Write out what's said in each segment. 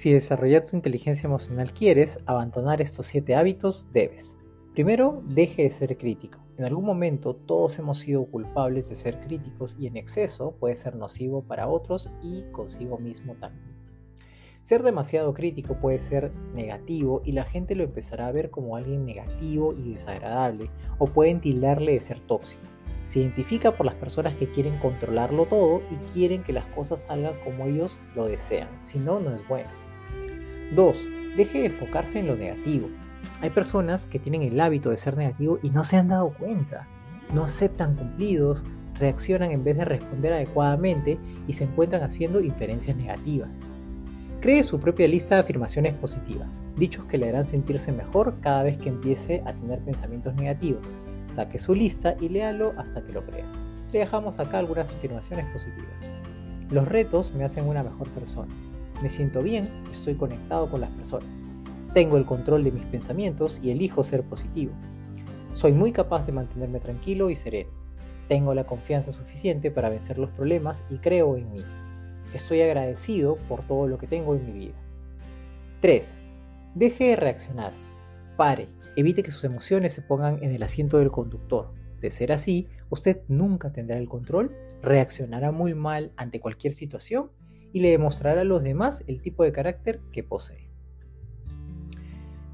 Si desarrollar tu inteligencia emocional quieres, abandonar estos siete hábitos debes. Primero, deje de ser crítico. En algún momento todos hemos sido culpables de ser críticos y en exceso puede ser nocivo para otros y consigo mismo también. Ser demasiado crítico puede ser negativo y la gente lo empezará a ver como alguien negativo y desagradable o pueden tildarle de ser tóxico. Se identifica por las personas que quieren controlarlo todo y quieren que las cosas salgan como ellos lo desean, si no, no es bueno. 2. Deje de enfocarse en lo negativo. Hay personas que tienen el hábito de ser negativo y no se han dado cuenta. No aceptan cumplidos, reaccionan en vez de responder adecuadamente y se encuentran haciendo inferencias negativas. Cree su propia lista de afirmaciones positivas, dichos que le harán sentirse mejor cada vez que empiece a tener pensamientos negativos. Saque su lista y léalo hasta que lo crea. Le dejamos acá algunas afirmaciones positivas. Los retos me hacen una mejor persona. Me siento bien, estoy conectado con las personas. Tengo el control de mis pensamientos y elijo ser positivo. Soy muy capaz de mantenerme tranquilo y sereno. Tengo la confianza suficiente para vencer los problemas y creo en mí. Estoy agradecido por todo lo que tengo en mi vida. 3. Deje de reaccionar. Pare. Evite que sus emociones se pongan en el asiento del conductor. De ser así, usted nunca tendrá el control, reaccionará muy mal ante cualquier situación y le demostrará a los demás el tipo de carácter que posee.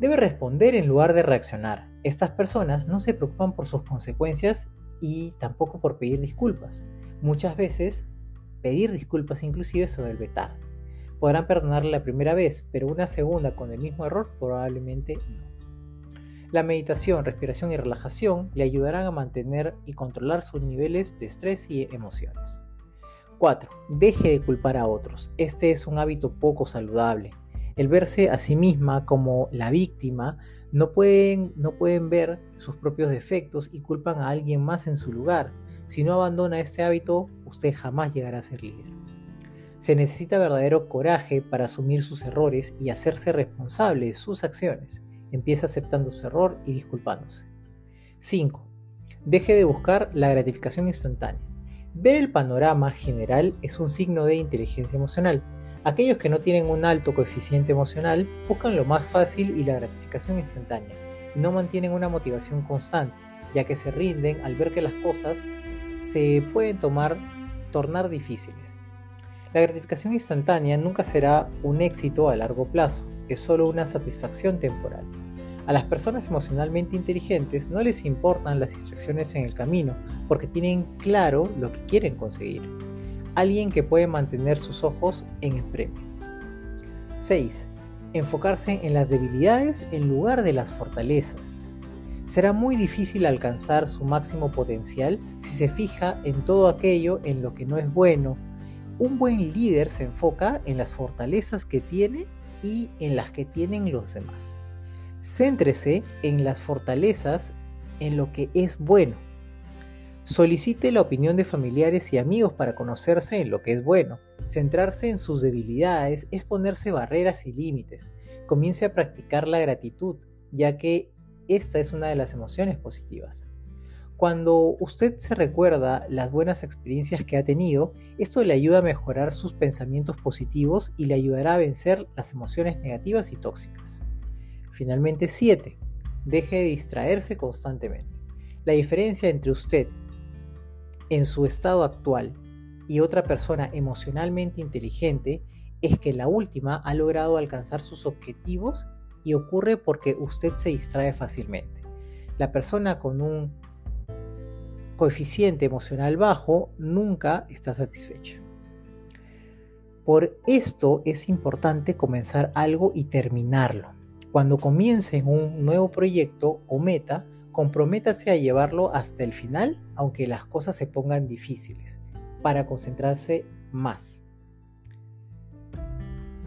Debe responder en lugar de reaccionar. Estas personas no se preocupan por sus consecuencias y tampoco por pedir disculpas. Muchas veces pedir disculpas inclusive se vuelve tarde. Podrán perdonarle la primera vez, pero una segunda con el mismo error probablemente no. La meditación, respiración y relajación le ayudarán a mantener y controlar sus niveles de estrés y emociones. 4. Deje de culpar a otros. Este es un hábito poco saludable. El verse a sí misma como la víctima no pueden, no pueden ver sus propios defectos y culpan a alguien más en su lugar. Si no abandona este hábito, usted jamás llegará a ser líder. Se necesita verdadero coraje para asumir sus errores y hacerse responsable de sus acciones. Empieza aceptando su error y disculpándose. 5. Deje de buscar la gratificación instantánea. Ver el panorama general es un signo de inteligencia emocional. Aquellos que no tienen un alto coeficiente emocional buscan lo más fácil y la gratificación instantánea, no mantienen una motivación constante, ya que se rinden al ver que las cosas se pueden tomar, tornar difíciles. La gratificación instantánea nunca será un éxito a largo plazo, es solo una satisfacción temporal. A las personas emocionalmente inteligentes no les importan las distracciones en el camino porque tienen claro lo que quieren conseguir. Alguien que puede mantener sus ojos en el premio. 6. Enfocarse en las debilidades en lugar de las fortalezas. Será muy difícil alcanzar su máximo potencial si se fija en todo aquello en lo que no es bueno. Un buen líder se enfoca en las fortalezas que tiene y en las que tienen los demás. Céntrese en las fortalezas, en lo que es bueno. Solicite la opinión de familiares y amigos para conocerse en lo que es bueno. Centrarse en sus debilidades es ponerse barreras y límites. Comience a practicar la gratitud, ya que esta es una de las emociones positivas. Cuando usted se recuerda las buenas experiencias que ha tenido, esto le ayuda a mejorar sus pensamientos positivos y le ayudará a vencer las emociones negativas y tóxicas. Finalmente, 7. Deje de distraerse constantemente. La diferencia entre usted en su estado actual y otra persona emocionalmente inteligente es que la última ha logrado alcanzar sus objetivos y ocurre porque usted se distrae fácilmente. La persona con un coeficiente emocional bajo nunca está satisfecha. Por esto es importante comenzar algo y terminarlo. Cuando comiencen un nuevo proyecto o meta, comprométase a llevarlo hasta el final, aunque las cosas se pongan difíciles, para concentrarse más.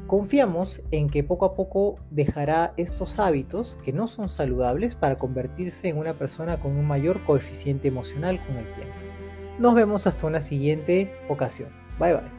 Confiamos en que poco a poco dejará estos hábitos que no son saludables para convertirse en una persona con un mayor coeficiente emocional con el tiempo. Nos vemos hasta una siguiente ocasión. Bye bye.